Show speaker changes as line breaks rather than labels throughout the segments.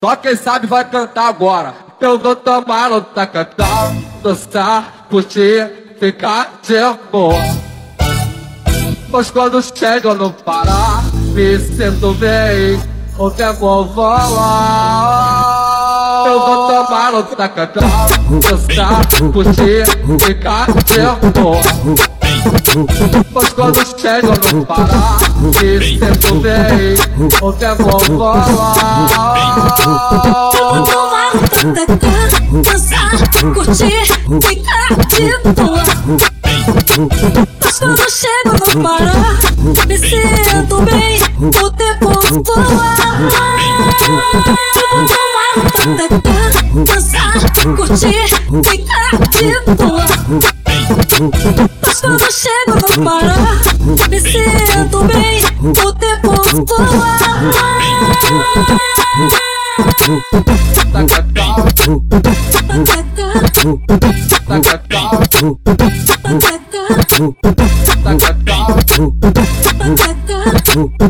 Só quem sabe vai cantar agora. Eu vou tomar outra cantar, dançar, curtir, ficar de boa. Mas quando chego no Pará, me sinto bem, o tempo voa. Eu vou tomar outra cantar, dançar, curtir, ficar de boa. Mas quando chego no Pará, me sinto bem, o tempo voa.
Tomar um tacacá, dançar, curtir, ficar de boa. Mas quando chego no Pará, me sinto bem, o tempo voa. Tomar um tacacá, dançar, curtir, ficar de boa. Mas quando chego no Pará, me sinto bem, o tempo.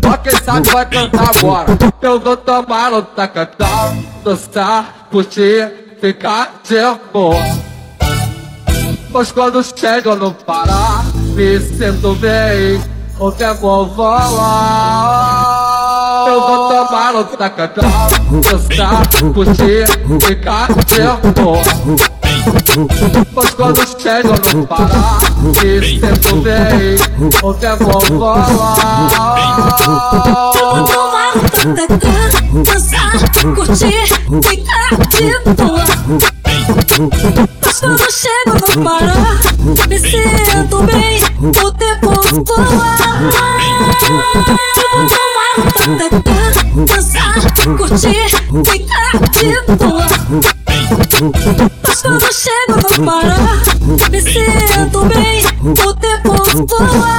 Só quem sabe vai cantar agora. Eu vou tomar outra cantar, dançar, curtir, ficar de boa. Mas quando chego no Pará, me sinto bem, o tempo voa. Outra cantar, dançar, curtir, ficar boa. Mas quando chego no Pará, me sinto bem, o tempo voa.
Tomar um tacacá, dançar, curtir, ficar de boa. Quando chego no Pará, me sinto bem, o tempo voa. Tomar um tacacá, dançar, curtir, ficar de boa. Mas quando chego no Pará, me sinto bem, o tempo voa.